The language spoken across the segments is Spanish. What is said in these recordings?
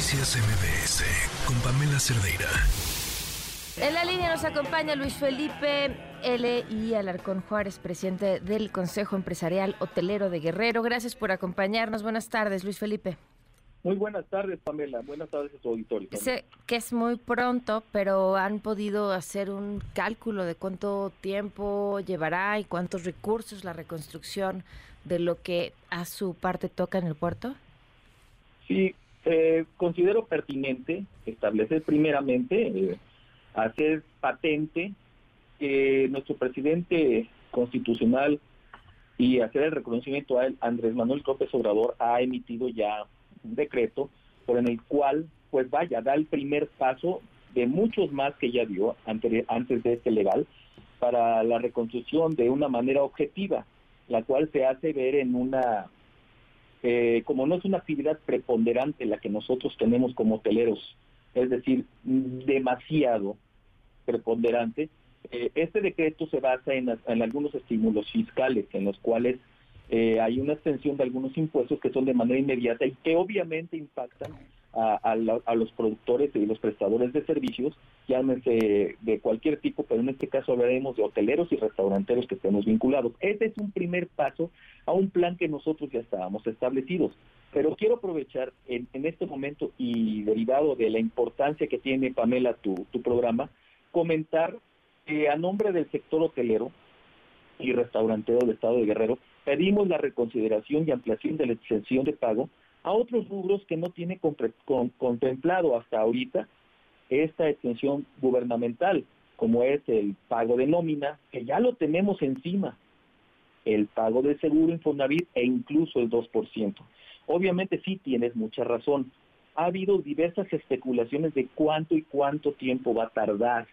Noticias MBS con Pamela Cerdeira. En la línea nos acompaña Luis Felipe L. y Alarcón Juárez, presidente del Consejo Empresarial Hotelero de Guerrero. Gracias por acompañarnos. Buenas tardes, Luis Felipe. Muy buenas tardes, Pamela. Buenas tardes a su auditorio. Sé que es muy pronto, pero ¿han podido hacer un cálculo de cuánto tiempo llevará y cuántos recursos la reconstrucción de lo que a su parte toca en el puerto? Sí, eh, considero pertinente establecer primeramente, eh, hacer patente que nuestro presidente constitucional y hacer el reconocimiento a él, Andrés Manuel López Obrador ha emitido ya un decreto por en el cual, pues vaya, da el primer paso de muchos más que ya dio antes, antes de este legal para la reconstrucción de una manera objetiva, la cual se hace ver en una eh, como no es una actividad preponderante la que nosotros tenemos como hoteleros, es decir, demasiado preponderante, eh, este decreto se basa en, algunos estímulos fiscales en los cuales eh, hay una extensión de algunos impuestos que son de manera inmediata y que obviamente impactan a, los productores y los prestadores de servicios, llámense de cualquier tipo, pero en este caso hablaremos de hoteleros y restauranteros que estemos vinculados. Este es un primer paso a un plan que nosotros ya estábamos establecidos. Pero quiero aprovechar en, este momento y derivado de la importancia que tiene, Pamela, tu, programa, comentar que a nombre del sector hotelero y restaurantero del Estado de Guerrero, pedimos la reconsideración y ampliación de la exención de pago a otros rubros que no tiene contemplado hasta ahorita esta extensión gubernamental, como es el pago de nómina, que ya lo tenemos encima, el pago de seguro Infonavit e incluso el 2%. Obviamente sí tienes mucha razón. Ha habido diversas especulaciones de cuánto y cuánto tiempo va a tardar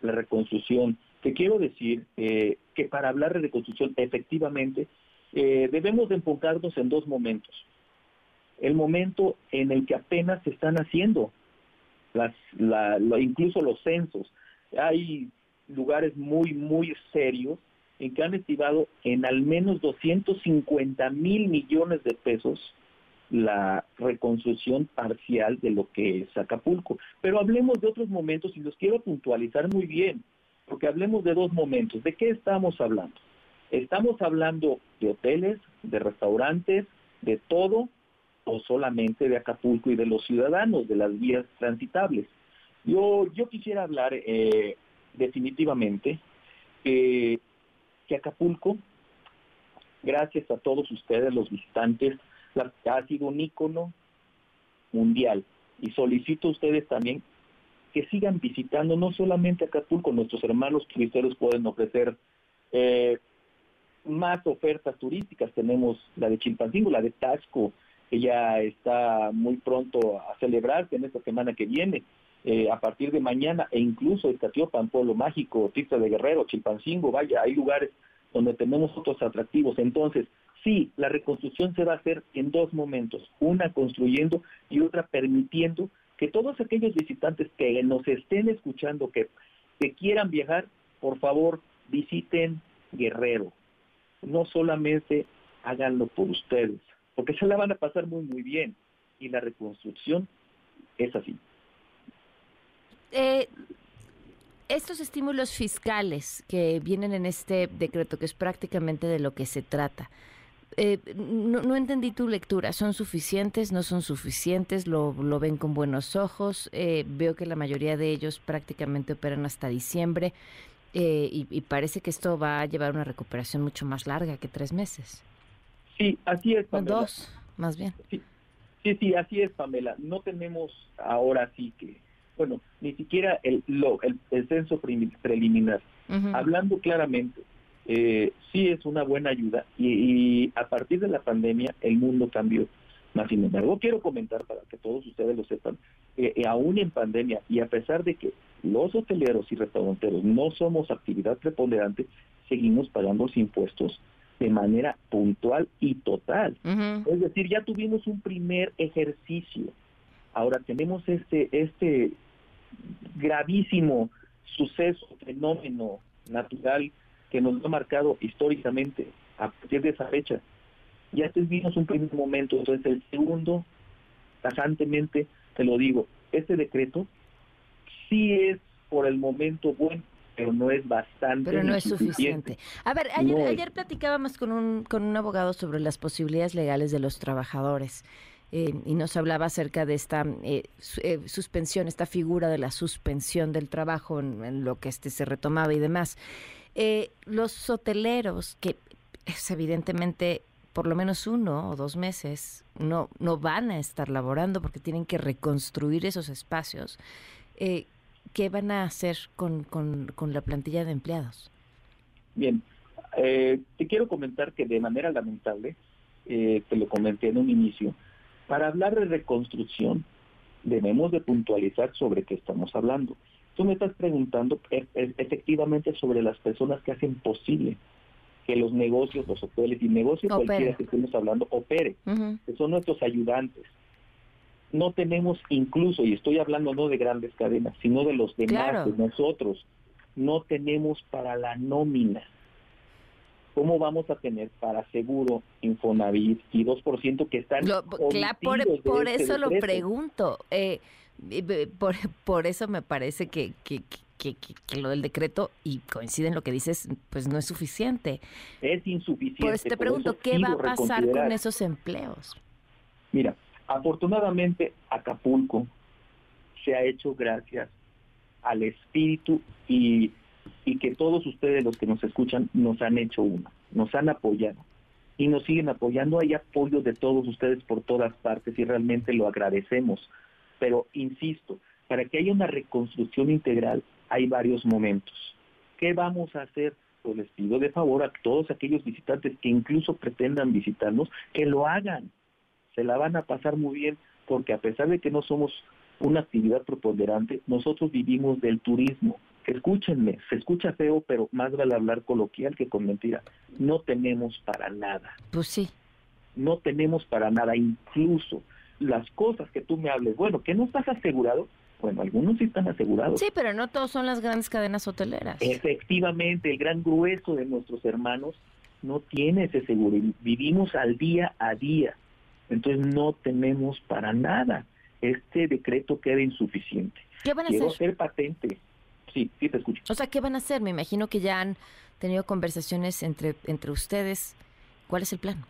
la reconstrucción. Te quiero decir eh, que para hablar de reconstrucción efectivamente eh, debemos de enfocarnos en dos momentos el momento en el que apenas se están haciendo las, incluso los censos. Hay lugares muy, muy serios en que han estimado en al menos 250 mil millones de pesos la reconstrucción parcial de lo que es Acapulco. Pero hablemos de otros momentos y los quiero puntualizar muy bien, porque hablemos de dos momentos. ¿De qué estamos hablando? Estamos hablando de hoteles, de restaurantes, de todo o solamente de Acapulco y de los ciudadanos, de las vías transitables. Yo, yo quisiera hablar eh, definitivamente que Acapulco, gracias a todos ustedes, los visitantes, ha sido un ícono mundial. Y solicito a ustedes también que sigan visitando no solamente Acapulco, nuestros hermanos turistas pueden ofrecer eh, más ofertas turísticas. Tenemos la de Chilpancingo, la de Tasco, que ya está muy pronto a celebrarse en esta semana que viene. Eh, a partir de mañana e incluso Escatiopan, Pueblo Mágico, Tista de Guerrero, Chilpancingo, vaya, hay lugares donde tenemos otros atractivos. Entonces, sí, la reconstrucción se va a hacer en dos momentos, una construyendo y otra permitiendo que todos aquellos visitantes que nos estén escuchando, que, que quieran viajar, por favor, visiten Guerrero. No solamente háganlo por ustedes, porque se la van a pasar muy, muy bien. Y la reconstrucción es así. Eh, estos estímulos fiscales que vienen en este decreto, que es prácticamente de lo que se trata, eh, no, entendí tu lectura. ¿Son suficientes? ¿No son suficientes? ¿Lo, lo ven con buenos ojos? Eh, veo que la mayoría de ellos prácticamente operan hasta diciembre y, y, parece que esto va a llevar una recuperación mucho más larga que tres meses. Sí, así es, Pamela. Dos, más bien. Sí, sí, así es, Pamela. No tenemos ahora sí que, bueno, ni siquiera el, lo, el, censo preliminar. Hablando claramente, eh, sí es una buena ayuda y, a partir de la pandemia el mundo cambió. Más sin embargo, quiero comentar para que todos ustedes lo sepan, eh, aún en pandemia y a pesar de que los hoteleros y restauranteros no somos actividad preponderante, seguimos pagando los impuestos de manera puntual y total. Es decir, ya tuvimos un primer ejercicio. Ahora tenemos este, este gravísimo suceso, fenómeno natural que nos ha marcado históricamente a partir de esa fecha. Ya tuvimos un primer momento, entonces el segundo tajantemente te lo digo, este decreto sí es por el momento bueno, pero no es bastante. Pero no es suficiente. A ver, ayer, ayer platicábamos con un, con un abogado sobre las posibilidades legales de los trabajadores. Eh, y nos hablaba acerca de esta eh, eh, suspensión, esta figura de la suspensión del trabajo en, lo que este se retomaba y demás. los hoteleros, que es evidentemente por lo menos uno o dos meses no, no van a estar laborando porque tienen que reconstruir esos espacios, ¿qué van a hacer con, con, la plantilla de empleados? Bien, te quiero comentar que de manera lamentable, te lo comenté en un inicio, para hablar de reconstrucción, debemos de puntualizar sobre qué estamos hablando. Tú me estás preguntando e, e, efectivamente sobre las personas que hacen posible que los negocios, los hoteles y negocios cualquiera que estemos hablando opere, que son nuestros ayudantes. No tenemos incluso, y estoy hablando no de grandes cadenas, sino de los demás, de nosotros, no tenemos para la nómina. ¿Cómo vamos a tener para seguro Infonavit y 2% que están por, por este eso lo pregunto. Eh, por, por eso me parece que, que, que, que, lo del decreto, y coincide en lo que dices, pues no es suficiente. Es insuficiente. Por eso te pregunto, ¿qué va a pasar con esos empleos? Mira, afortunadamente Acapulco se ha hecho gracias al espíritu y y que todos ustedes los que nos escuchan nos han hecho uno, nos han apoyado y nos siguen apoyando. Hay apoyo de todos ustedes por todas partes y realmente lo agradecemos. Pero insisto, para que haya una reconstrucción integral hay varios momentos. ¿Qué vamos a hacer? Pues les pido de favor a todos aquellos visitantes que incluso pretendan visitarnos, que lo hagan. Se la van a pasar muy bien porque a pesar de que no somos una actividad preponderante, nosotros vivimos del turismo escúchenme, se escucha feo, pero más vale hablar coloquial que con mentira. No tenemos para nada. Pues sí. No tenemos para nada, incluso las cosas que tú me hables, bueno, que no estás asegurado, bueno, algunos sí están asegurados. Sí, pero no todos son las grandes cadenas hoteleras. Efectivamente, el gran grueso de nuestros hermanos no tiene ese seguro. Vivimos al día a día. Entonces no tenemos para nada. Este decreto queda insuficiente. ¿Qué van a Quiero ser patente. Sí, sí te escucho. O sea, ¿qué van a hacer? Me imagino que ya han tenido conversaciones entre, entre ustedes. ¿Cuál es el plan?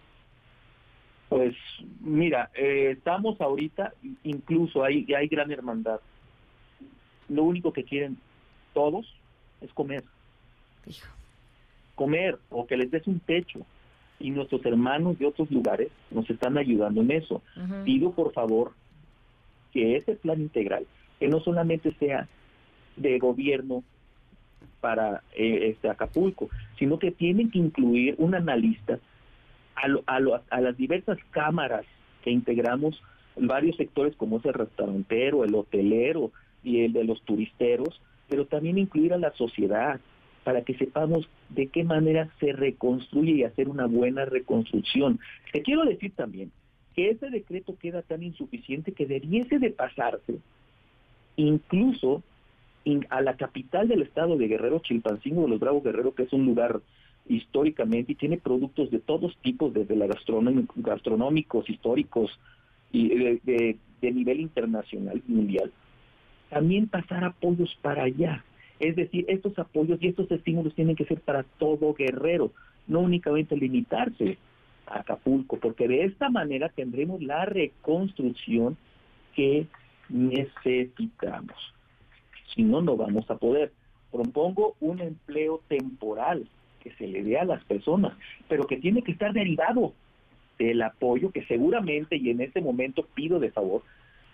Pues mira, eh, estamos ahorita, incluso hay, hay gran hermandad. Lo único que quieren todos es comer. Hijo. Comer o que les des un techo. Y nuestros hermanos de otros lugares nos están ayudando en eso. Pido por favor que ese plan integral, que no solamente sea de gobierno para eh, este Acapulco, sino que tienen que incluir un analista a, a, las diversas cámaras que integramos varios sectores como es el restaurantero, el hotelero y el de los turisteros, pero también incluir a la sociedad para que sepamos de qué manera se reconstruye y hacer una buena reconstrucción. Te quiero decir también que ese decreto queda tan insuficiente que debiese de pasarse incluso a la capital del estado de Guerrero, Chilpancingo de los Bravos Guerrero, que es un lugar históricamente y tiene productos de todos tipos, desde gastronómicos, históricos y de, nivel internacional y mundial, también pasar apoyos para allá. Es decir, estos apoyos y estos estímulos tienen que ser para todo Guerrero, no únicamente limitarse a Acapulco, porque de esta manera tendremos la reconstrucción que necesitamos si no, no vamos a poder. Propongo un empleo temporal que se le dé a las personas, pero que tiene que estar derivado del apoyo que seguramente, y en este momento pido de favor,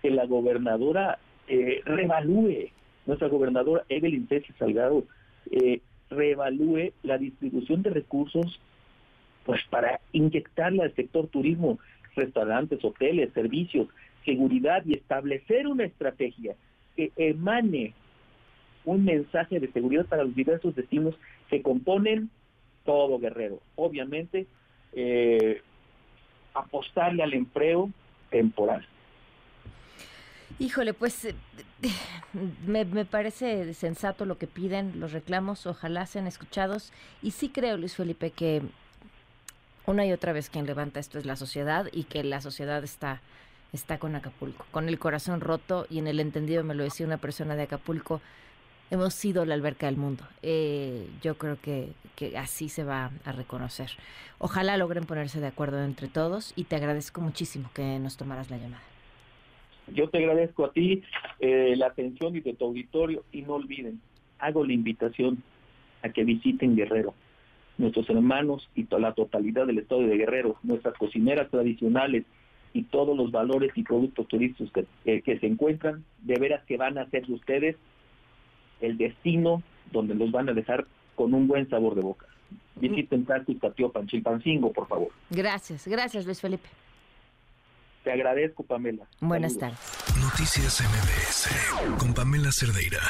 que la gobernadora eh, revalúe, nuestra gobernadora Evelyn César Salgado, eh, reevalúe la distribución de recursos pues para inyectarle al sector turismo, restaurantes, hoteles, servicios, seguridad y establecer una estrategia que emane un mensaje de seguridad para los diversos destinos que componen todo Guerrero. Obviamente, eh, apostarle al empleo temporal. Híjole, pues eh, me, me, parece sensato lo que piden, los reclamos, ojalá sean escuchados. Y sí creo, Luis Felipe, que una y otra vez quien levanta esto es la sociedad y que la sociedad está está con Acapulco, con el corazón roto y en el entendido, me lo decía una persona de Acapulco, hemos sido la alberca del mundo. Eh, yo creo que, que así se va a reconocer. Ojalá logren ponerse de acuerdo entre todos y te agradezco muchísimo que nos tomaras la llamada. Yo te agradezco a ti eh, la atención y de tu auditorio y no olviden, hago la invitación a que visiten Guerrero. Nuestros hermanos y la totalidad del estado de Guerrero, nuestras cocineras tradicionales y todos los valores y productos turísticos que, que se encuentran, de veras que van a ser de ustedes el destino donde los van a dejar con un buen sabor de boca. Visiten Práctica Tiopan, Chilpancingo, por favor. Gracias, gracias Luis Felipe. Te agradezco, Pamela. Buenas tardes. Noticias MBS con Pamela Cerdeira.